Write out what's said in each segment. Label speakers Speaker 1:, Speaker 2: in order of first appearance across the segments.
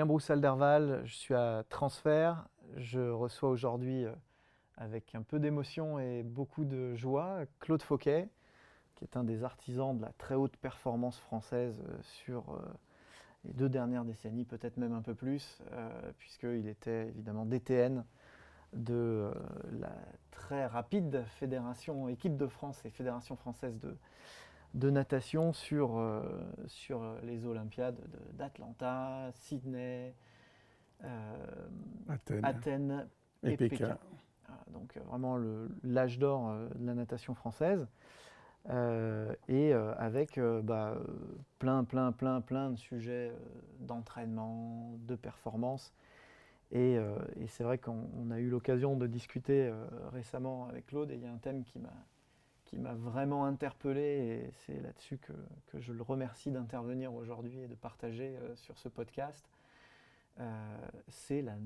Speaker 1: Bonjour Aurélien Broussal-Derval, je suis à Transfert. Je reçois aujourd'hui euh, avec un peu d'émotion et beaucoup de joie Claude Fauquet, qui est un des artisans de la très haute performance française euh, sur euh, les deux dernières décennies, peut-être même un peu plus, puisqu'il était évidemment DTN de la très rapide fédération équipe de France et fédération française de, de natation sur, euh, sur les Olympiades d'Atlanta, Sydney, euh, Athènes, et, Pékin. donc euh, vraiment l'âge d'or de la natation française. et avec bah, plein, plein, plein, plein de sujets d'entraînement, de performance. Et, et c'est vrai qu'on a eu l'occasion de discuter récemment avec Claude, et il y a un thème qui m'a qui m'a vraiment interpellé et c'est là-dessus que, je le remercie d'intervenir aujourd'hui et de partager euh, sur ce podcast. Euh, c'est la,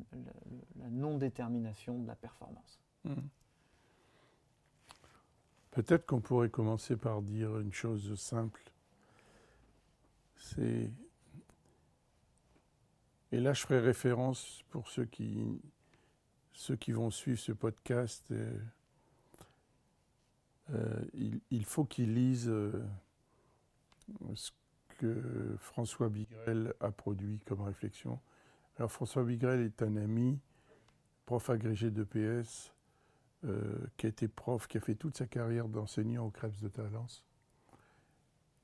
Speaker 1: la, non-détermination de la performance. Hmm.
Speaker 2: Peut-être qu'on pourrait commencer par dire une chose simple. C'est et là, je ferai référence pour ceux qui, ceux qui vont suivre ce podcast. Euh, il, faut qu'il lise euh, ce que François Bigrel a produit comme réflexion. Alors François Bigrel est un ami, prof agrégé d'EPS, euh, qui a été prof, qui a fait toute sa carrière d'enseignant au Krebs de Talence,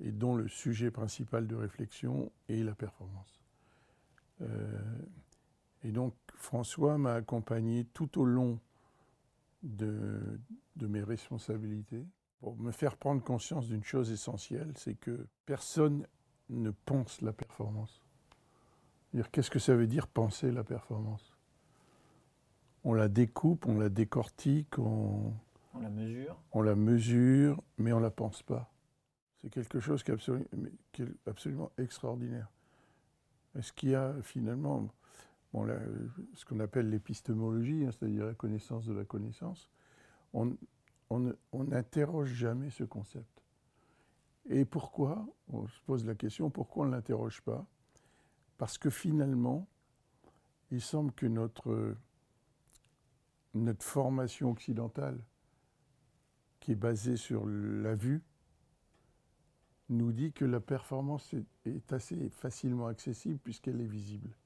Speaker 2: et dont le sujet principal de réflexion est la performance. et donc François m'a accompagné tout au long de, de mes responsabilités pour me faire prendre conscience d'une chose essentielle, c'est que personne ne pense la performance. Qu'est-ce que ça veut dire penser la performance? On la découpe, on la décortique, on,
Speaker 1: on la mesure.
Speaker 2: On la mesure, mais on ne la pense pas. C'est quelque chose qui est, absolument, qui est absolument extraordinaire. Est-ce qu'il y a finalement ce qu'on appelle l'épistémologie, hein, c'est-à-dire la connaissance de la connaissance, on n'interroge jamais ce concept. Et pourquoi On se pose la question, pourquoi on ne l'interroge pas? Parce que finalement, il semble que notre, notre formation occidentale, qui est basée sur la vue, nous dit que la performance est assez facilement accessible puisqu'elle est visible.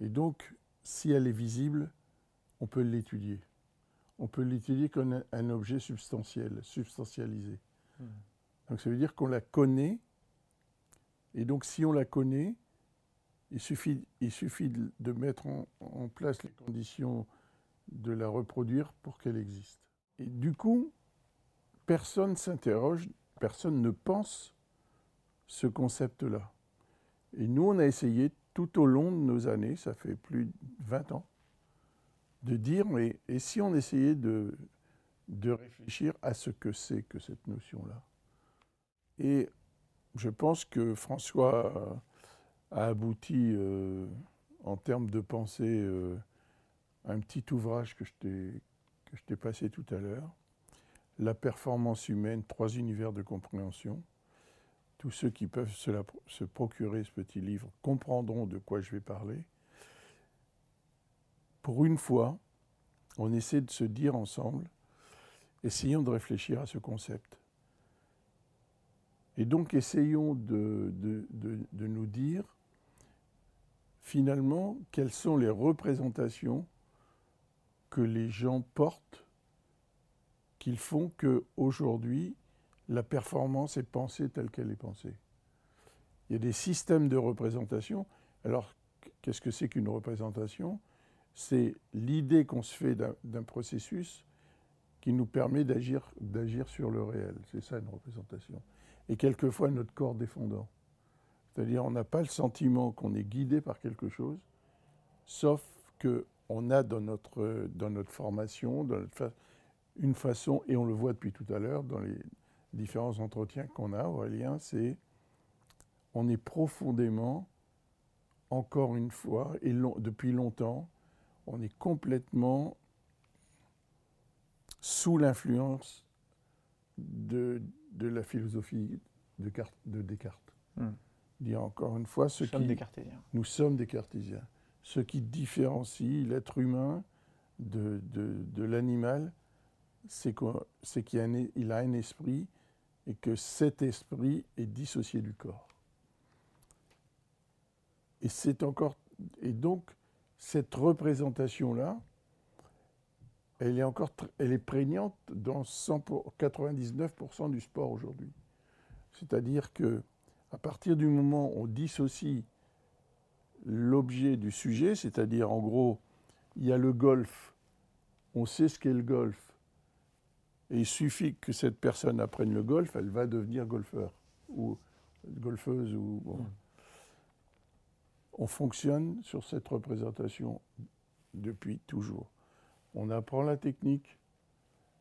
Speaker 2: Et donc, si elle est visible, on peut l'étudier. On peut l'étudier comme un objet substantiel, substantialisé. Hmm. Donc ça veut dire qu'on la connaît. Et donc si on la connaît, il suffit, il suffit de, mettre en, en, place les conditions de la reproduire pour qu'elle existe. Et du coup, personne s'interroge, personne ne pense ce concept-là. Et nous, on a essayé tout au long de nos années, ça fait plus de 20 ans, de dire, mais et si on essayait de, réfléchir à ce que c'est que cette notion-là? Et je pense que François a abouti euh, en termes de pensée euh, à un petit ouvrage que je t'ai passé tout à l'heure, La performance humaine, trois univers de compréhension. Tous ceux qui peuvent se, procurer ce petit livre comprendront de quoi je vais parler. Pour une fois, on essaie de se dire ensemble, essayons de réfléchir à ce concept. Et donc essayons de, de, nous dire finalement quelles sont les représentations que les gens portent qu'ils font qu'aujourd'hui, la performance est pensée telle qu'elle est pensée. Il y a des systèmes de représentation. Alors, qu'est-ce que c'est qu'une représentation? C'est l'idée qu'on se fait d'un processus qui nous permet d'agir sur le réel. C'est ça une représentation. Et quelquefois notre corps défendant. C'est-à-dire on n'a pas le sentiment qu'on est guidé par quelque chose, sauf qu'on a dans notre, dans notre formation dans une façon, et on le voit depuis tout à l'heure dans les différents entretiens qu'on a, Aurélien, c'est on est profondément, encore une fois, et depuis longtemps, on est complètement sous l'influence de, de, la philosophie de, de Descartes. Hmm. Dire encore une fois, ce
Speaker 1: nous, sommes des cartésiens.
Speaker 2: nous sommes des cartésiens. Ce qui différencie l'être humain de, de l'animal, c'est qu'il il a un esprit et que cet esprit est dissocié du corps. Et c'est encore et donc cette représentation là, elle est encore elle est prégnante dans 99% du sport aujourd'hui. C'est-à-dire que à partir du moment où on dissocie l'objet du sujet, c'est-à-dire en gros, il y a le golf, on sait ce qu'est le golf, et il suffit que cette personne apprenne le golf, elle va devenir golfeur ou golfeuse ou hmm. On fonctionne sur cette représentation depuis toujours. On apprend la technique,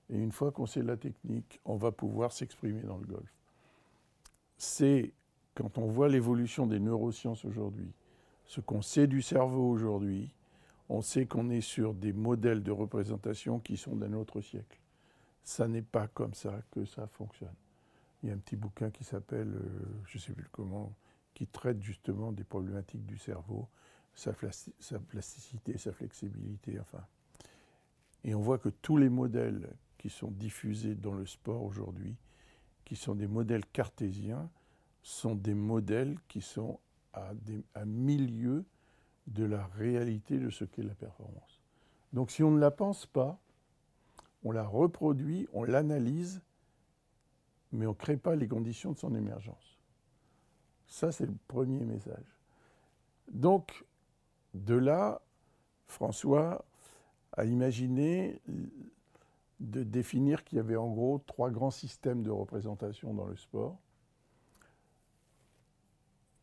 Speaker 2: et une fois qu'on sait la technique, on va pouvoir s'exprimer dans le golf. C'est quand on voit l'évolution des neurosciences aujourd'hui, ce qu'on sait du cerveau aujourd'hui, on sait qu'on est sur des modèles de représentation qui sont d'un autre siècle. Ça n'est pas comme ça que ça fonctionne. Il y a un petit bouquin qui s'appelle, euh, je ne sais plus comment, qui traite justement des problématiques du cerveau, sa, plasticité, sa flexibilité, enfin. Et on voit que tous les modèles qui sont diffusés dans le sport aujourd'hui, qui sont des modèles cartésiens, sont des modèles qui sont à milieu de la réalité de ce qu'est la performance. Donc si on ne la pense pas, on la reproduit, on l'analyse, mais on ne crée pas les conditions de son émergence. Ça, c'est le premier message. Donc, de là, François a imaginé de définir qu'il y avait en gros trois grands systèmes de représentation dans le sport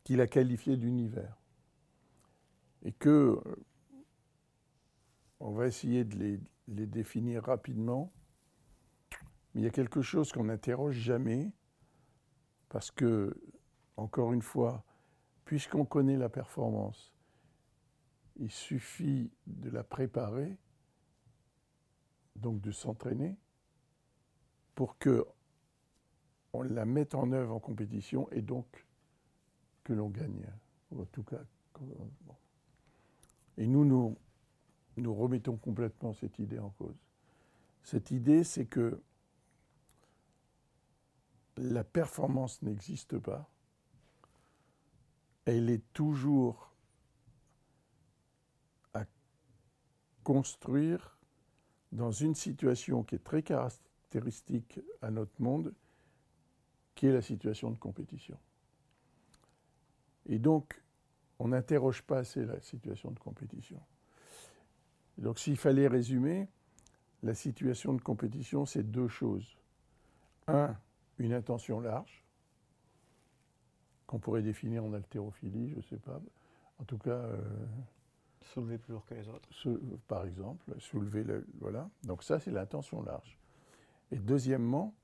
Speaker 2: qu'il a qualifiés d'univers. Et que, euh, on va essayer de les, les définir rapidement, mais il y a quelque chose qu'on n'interroge jamais, parce que, encore une fois, puisqu'on connaît la performance, il suffit de la préparer donc de s'entraîner, pour que on la mette en œuvre en compétition et donc que l'on gagne. en tout cas, et nous, nous, nous remettons complètement cette idée en cause. Cette idée, c'est que la performance n'existe pas. Elle est toujours à construire dans une situation qui est très caractéristique à notre monde, qui est la situation de compétition. Et donc, on n'interroge pas assez la situation de compétition. Donc, s'il fallait résumer, la situation de compétition, c'est deux choses. Un, une intention large, qu'on pourrait définir en haltérophilie, je ne sais pas. En tout cas, euh,
Speaker 1: Soulever plus lourd que les autres.
Speaker 2: par exemple, soulever le. Voilà. Donc, ça, c'est l'intention large. Et deuxièmement,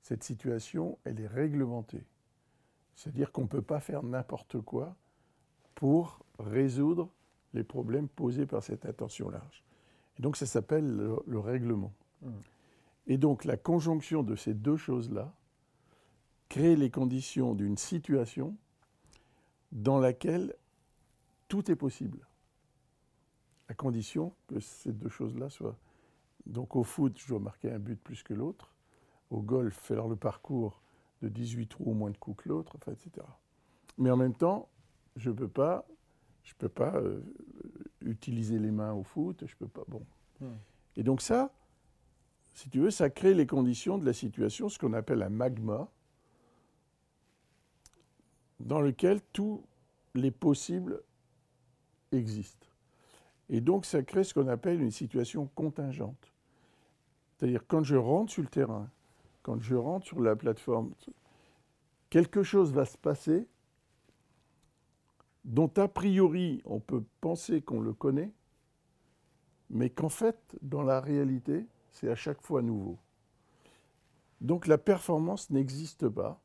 Speaker 2: cette situation, elle est réglementée. C'est-à-dire qu'on ne peut pas faire n'importe quoi pour résoudre les problèmes posés par cette intention large. Et donc, ça s'appelle le, règlement. Mmh. Et donc, la conjonction de ces deux choses-là crée les conditions d'une situation dans laquelle tout est possible, à condition que ces deux choses-là soient. Donc au foot, je dois marquer un but plus que l'autre. Au golf, faire le parcours de 18 trous au moins de coups que l'autre, enfin, etc. Mais en même temps, je ne peux pas, je peux pas euh, utiliser les mains au foot, je peux pas. Bon. Hmm. Et donc ça, si tu veux, ça crée les conditions de la situation, ce qu'on appelle un magma, dans lequel tous les possibles existent. Et donc ça crée ce qu'on appelle une situation contingente. C'est-à-dire quand je rentre sur le terrain, quand je rentre sur la plateforme, quelque chose va se passer dont a priori on peut penser qu'on le connaît, mais qu'en fait, dans la réalité, c'est à chaque fois nouveau. Donc la performance n'existe pas,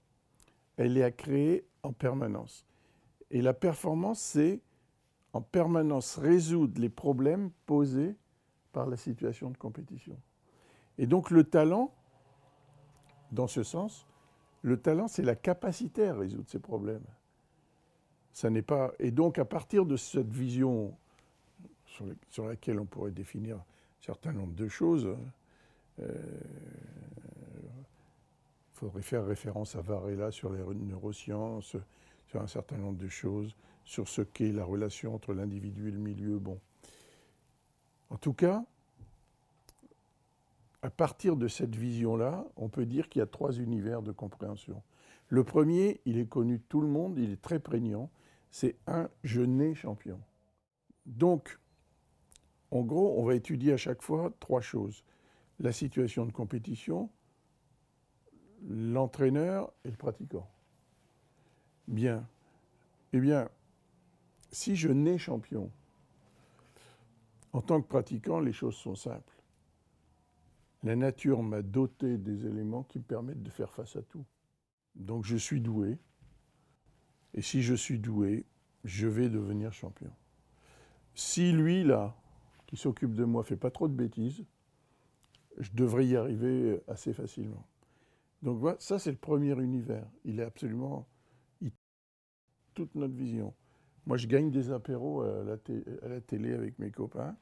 Speaker 2: elle est à créer en permanence. Et la performance, c'est en permanence résoudre les problèmes posés par la situation de compétition. Et donc le talent, dans ce sens, le talent, c'est la capacité à résoudre ces problèmes. Ça n'est pas. Et donc, à partir de cette vision sur, laquelle on pourrait définir un certain nombre de choses, il euh, faudrait faire référence à Varela sur les neurosciences, sur un certain nombre de choses, sur ce qu'est la relation entre l'individu et le milieu. Bon. En tout cas, à partir de cette vision-là, on peut dire qu'il y a trois univers de compréhension. Le premier, il est connu de tout le monde, il est très prégnant, c'est un je nais champion. Donc, en gros, on va étudier à chaque fois trois choses. La situation de compétition, l'entraîneur et le pratiquant. Bien. Eh bien, si je nais champion, en tant que pratiquant, les choses sont simples. La nature m'a doté des éléments qui me permettent de faire face à tout. Donc je suis doué. Et si je suis doué, je vais devenir champion. Si lui, là, qui s'occupe de moi, fait pas trop de bêtises, je devrais y arriver assez facilement. Donc voilà, ça c'est le premier univers. Il est absolument toute notre vision. Moi, je gagne des apéros à la, à la, télé avec mes copains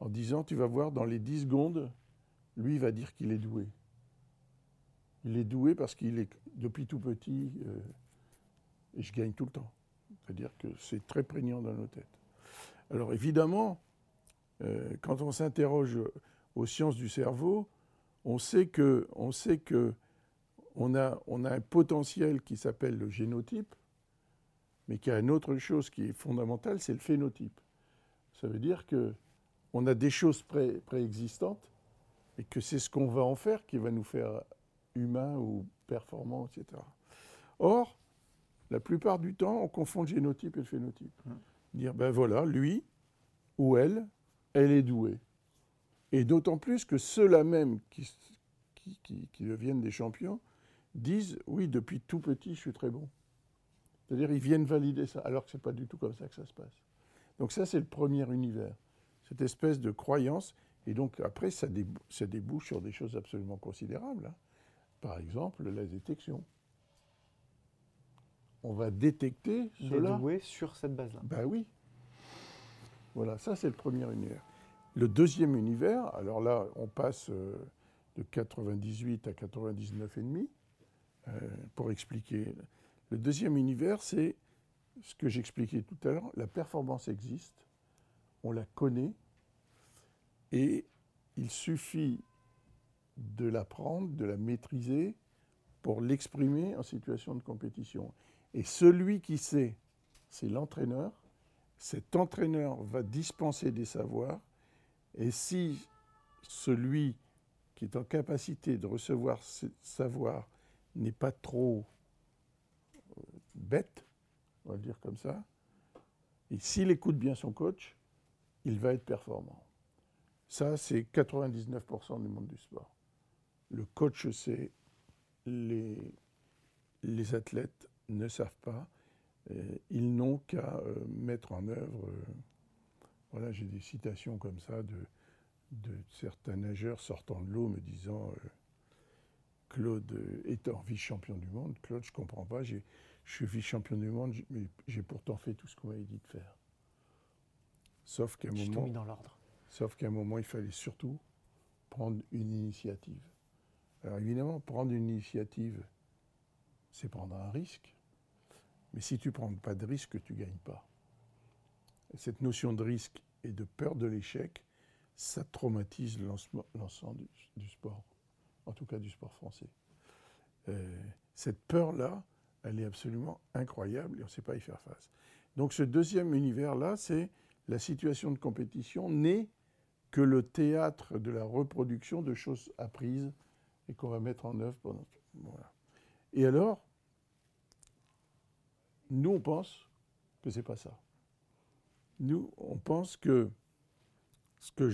Speaker 2: en disant, tu vas voir, dans les 10 secondes, lui va dire qu'il est doué. Il est doué parce qu'il est depuis tout petit, euh, et je gagne tout le temps. C'est-à-dire que c'est très prégnant dans nos têtes. Alors évidemment, euh, quand on s'interroge aux sciences du cerveau, on sait que, on sait que on a, on a un potentiel qui s'appelle le génotype, mais qu'il y a une autre chose qui est fondamentale, c'est le phénotype. Ça veut dire que on a des choses préexistantes et que c'est ce qu'on va en faire qui va nous faire humains ou performants, etc. Or, la plupart du temps, on confond le génotype et le phénotype. Hum. Dire, ben voilà, lui ou elle, elle est douée. Et d'autant plus que ceux-là même qui, qui, qui, deviennent des champions disent, oui, depuis tout petit, je suis très bon. C'est-à-dire, ils viennent valider ça, alors que ce n'est pas du tout comme ça que ça se passe. Donc ça, c'est le premier univers, cette espèce de croyance et donc après, ça, débouche sur des choses absolument considérables. Hein. Par exemple, la détection. On va détecter cela.
Speaker 1: Sur cette base-là.
Speaker 2: Ben oui. Voilà, ça c'est le premier univers. Le deuxième univers, alors là, on passe euh, de 98 à 99,5 euh, pour expliquer. Le deuxième univers, c'est ce que j'expliquais tout à l'heure. La performance existe, on la connaît, et il suffit de l'apprendre, de la maîtriser pour l'exprimer en situation de compétition. Et celui qui sait, c'est l'entraîneur. Cet entraîneur va dispenser des savoirs. Et si celui qui est en capacité de recevoir ces savoirs n'est pas trop euh, bête, on va le dire comme ça, et s'il écoute bien son coach, il va être performant. Ça, c'est 99% du monde du sport. Le coach sait, les athlètes ne savent pas. ils n'ont qu'à euh, mettre en œuvre. Euh, voilà, j'ai des citations comme ça de, de certains nageurs sortant de l'eau me disant euh, Claude étant vice-champion du monde, Claude, je ne comprends pas, je suis vice-champion du monde, mais j'ai pourtant fait tout ce qu'on m'avait dit de faire. Sauf qu'à un moment.
Speaker 1: Mis dans l'ordre.
Speaker 2: Sauf qu'à un moment, il fallait surtout prendre une initiative. Alors évidemment, prendre une initiative, c'est prendre un risque. Mais si tu ne prends pas de risque, tu ne gagnes pas. Cette notion de risque et de peur de l'échec, ça traumatise l'ensemble du, sport, en tout cas du sport français. Euh, cette peur-là, elle est absolument incroyable et on ne sait pas y faire face. Donc ce deuxième univers-là, c'est la situation de compétition n'est que le théâtre de la reproduction de choses apprises et qu'on va mettre en œuvre pendant. Voilà. Et alors, nous, on pense que ce n'est pas ça. Nous, on pense que ce que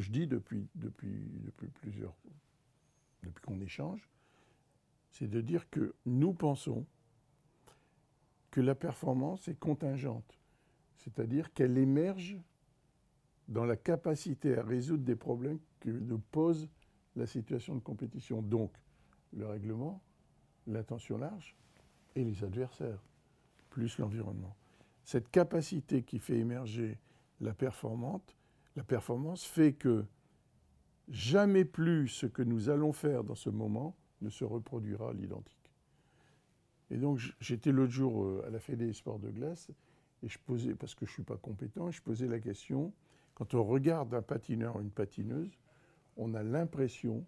Speaker 2: je, dis depuis, depuis, depuis plusieurs. depuis qu'on échange, c'est de dire que nous pensons que la performance est contingente, c'est-à-dire qu'elle émerge dans la capacité à résoudre des problèmes que nous pose la situation de compétition. Donc, le règlement, l'intention large et les adversaires, plus l'environnement. Cette capacité qui fait émerger la la performance fait que jamais plus ce que nous allons faire dans ce moment ne se reproduira à l'identique. Et donc j'étais l'autre jour euh, à la Fédé des sports de glace et je posais, parce que je ne suis pas compétent, je posais la question, quand on regarde un patineur ou une patineuse, on a l'impression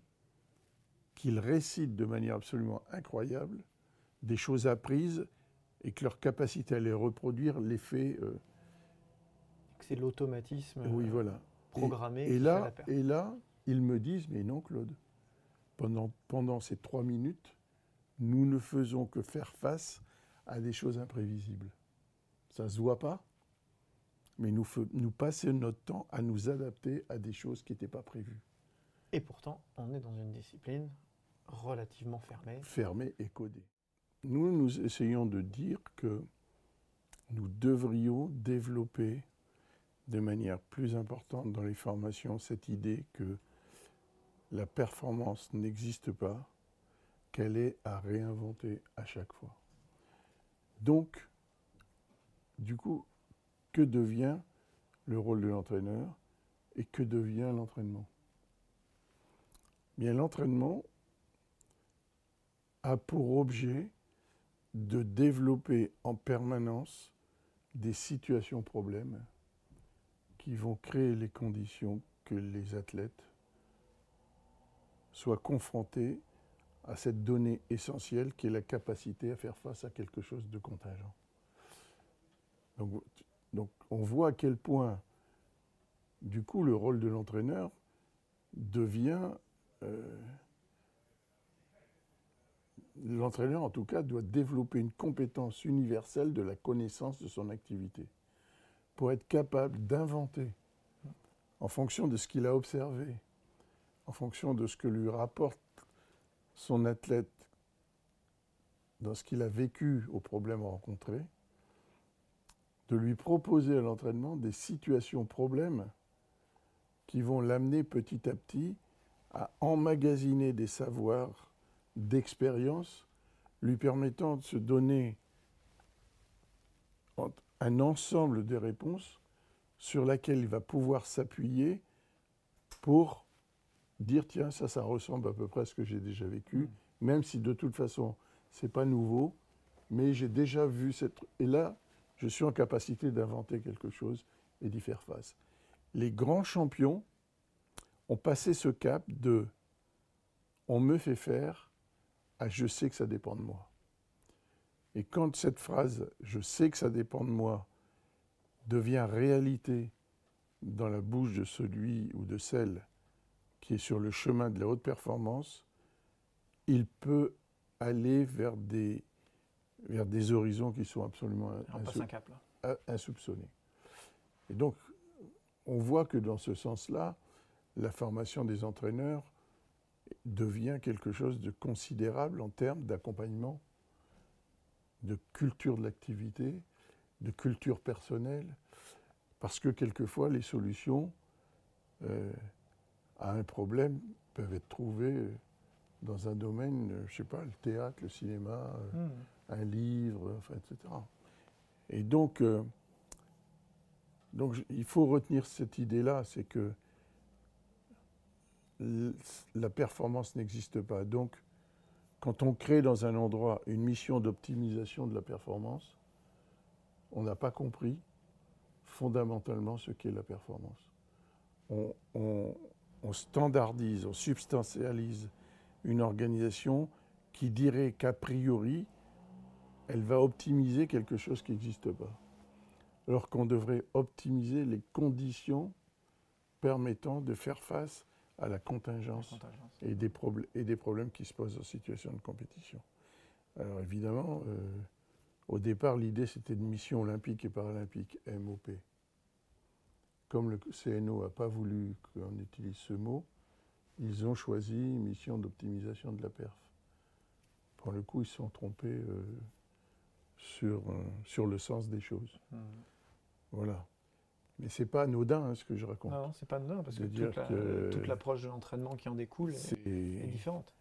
Speaker 2: qu'ils récitent de manière absolument incroyable des choses apprises et que leur capacité à les reproduire les fait. Euh,
Speaker 1: c'est l'automatisme
Speaker 2: oui, voilà.
Speaker 1: programmé.
Speaker 2: Et, là, et là, ils me disent Mais non, Claude, pendant, pendant ces trois minutes, nous ne faisons que faire face à des choses imprévisibles. Ça ne se voit pas, mais nous, nous passons notre temps à nous adapter à des choses qui n'étaient pas prévues.
Speaker 1: Et pourtant, on est dans une discipline relativement fermée.
Speaker 2: Fermée et codée. Nous, nous essayons de dire que nous devrions développer de manière plus importante dans les formations cette idée que la performance n'existe pas, qu'elle est à réinventer à chaque fois. Donc, du coup, que devient le rôle de l'entraîneur et que devient l'entraînement? L'entraînement a pour objet de développer en permanence des situations problèmes qui vont créer les conditions que les athlètes soient confrontés à cette donnée essentielle qui est la capacité à faire face à quelque chose de contingent. Donc, on voit à quel point, du coup, le rôle de l'entraîneur devient... Euh, l'entraîneur, en tout cas, doit développer une compétence universelle de la connaissance de son activité pour être capable d'inventer en fonction de ce qu'il a observé, en fonction de ce que lui rapporte son athlète dans ce qu'il a vécu aux problèmes rencontrés, de lui proposer à l'entraînement des situations problèmes qui vont l'amener petit à petit à emmagasiner des savoirs d'expérience lui permettant de se donner un ensemble de réponses sur laquelle il va pouvoir s'appuyer pour dire tiens ça ça ressemble à peu près à ce que j'ai déjà vécu mm. même si de toute façon c'est pas nouveau mais j'ai déjà vu cette et là je suis en capacité d'inventer quelque chose et d'y faire face. Les grands champions ont passé ce cap de on me fait faire à je sais que ça dépend de moi. Et quand cette phrase je sais que ça dépend de moi devient réalité dans la bouche de celui ou de celle qui est sur le chemin de la haute performance, il peut aller vers des vers des horizons qui sont absolument insoupçonnés. Et donc, on voit que dans ce sens-là, la formation des entraîneurs devient quelque chose de considérable en termes d'accompagnement, de culture de l'activité, de culture personnelle, parce que quelquefois les solutions euh, à un problème peuvent être trouvées dans un domaine, je ne sais pas, le théâtre, le cinéma, euh, hmm. un livre, enfin, etc. Et donc, euh, donc, il faut retenir cette idée-là, c'est que la performance n'existe pas. Donc, quand on crée dans un endroit une mission d'optimisation de la performance, on n'a pas compris fondamentalement ce qu'est la performance. On, standardise, on substantialise une organisation qui dirait qu'a priori, elle va optimiser quelque chose qui n'existe pas. Alors qu'on devrait optimiser les conditions permettant de faire face à la contingence, Et, des et, des problèmes qui se posent en situation de compétition. Alors évidemment, euh, au départ, l'idée c'était une mission olympique et paralympique, MOP. Comme le CNO n'a pas voulu qu'on utilise ce mot, ils ont choisi mission d'optimisation de la perf. Pour le coup, ils se sont trompés euh, sur, euh, sur le sens des choses. Mmh. Voilà. Mais c'est pas anodin hein, ce que je raconte.
Speaker 1: Non, c'est pas anodin parce que, toute, l'approche de l'entraînement qui en découle est, différente.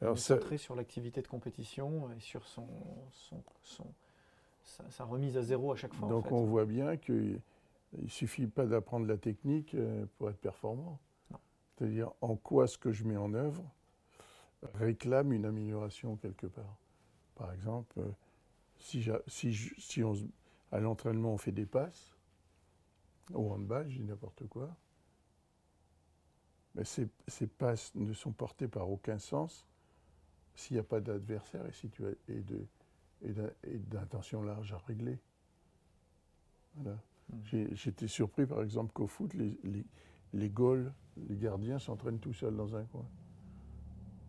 Speaker 1: Alors, centré sur l'activité de compétition et sur son, son, sa, remise à zéro à chaque fois.
Speaker 2: Donc on voit bien qu'il ne suffit pas d'apprendre la technique euh, pour être performant. C'est-à-dire en quoi ce que je mets en œuvre réclame une amélioration quelque part. Par exemple, euh, si, si, si on, à l'entraînement on fait des passes, au handball, je dis n'importe quoi. Mais ces, passes ne sont portées par aucun sens s'il n'y a pas d'adversaire et, si tu et d'intention large à régler. Hmm. J'étais surpris, par exemple, qu'au foot, les, les, les goals, les gardiens s'entraînent tout seuls dans un coin.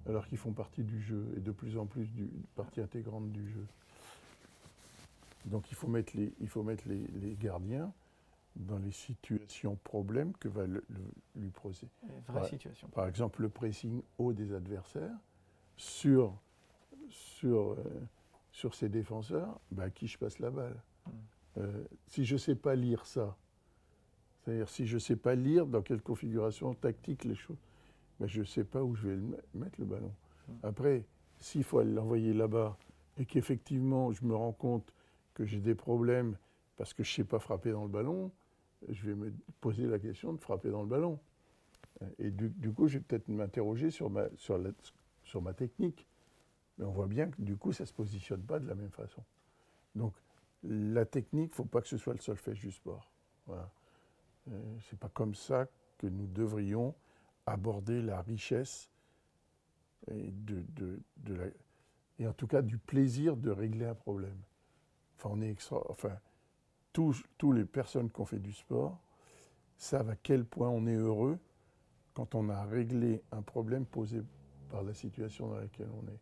Speaker 2: Alors qu'ils font partie du jeu et de plus en plus du, partie intégrante du jeu. Donc il faut mettre les, il faut mettre les gardiens dans les situations problèmes que va lui poser.
Speaker 1: par, situation.
Speaker 2: Par exemple, le pressing haut des adversaires sur, sur, euh, sur ses défenseurs, bah, à qui je passe la balle. Hmm. Euh, si je ne sais pas lire ça, c'est-à-dire si je ne sais pas lire dans quelle configuration tactique les choses, bah, je ne sais pas où je vais mettre le ballon. Hmm. Après, s'il faut l'envoyer là-bas et qu'effectivement je me rends compte que j'ai des problèmes parce que je ne sais pas frapper dans le ballon, je vais me poser la question de frapper dans le ballon. Et du, coup, je vais peut-être m'interroger sur ma, technique. Mais on voit bien que du coup, ça ne se positionne pas de la même façon. Donc, la technique, il ne faut pas que ce soit le solfège du sport. Voilà. Euh, ce n'est pas comme ça que nous devrions aborder la richesse et, en tout cas du plaisir de régler un problème. Enfin, on est extra, tous, les personnes qui ont fait du sport savent à quel point on est heureux quand on a réglé un problème posé par la situation dans laquelle on est.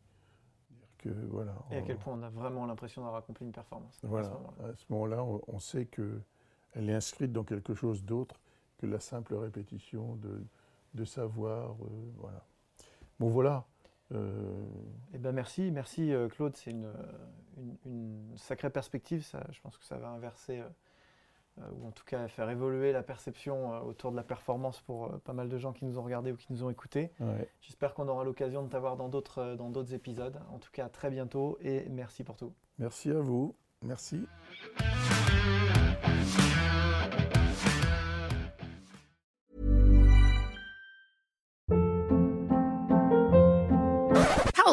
Speaker 1: Que, voilà, Et à quel point on a vraiment l'impression d'avoir accompli une performance.
Speaker 2: Voilà, à ce moment-là, on, sait qu'elle est inscrite dans quelque chose d'autre que la simple répétition de, de savoir. Euh, voilà. Bon, voilà.
Speaker 1: Euh, eh ben merci, merci euh, Claude, c'est une, une, sacrée perspective. Ça, je pense que ça va inverser, euh, ou en tout cas faire évoluer la perception autour de la performance pour pas mal de gens qui nous ont regardés ou qui nous ont écoutés. J'espère qu'on aura l'occasion de t'avoir dans d'autres, dans d'autres épisodes. En tout cas, à très bientôt et merci pour tout.
Speaker 2: Merci à vous. Merci.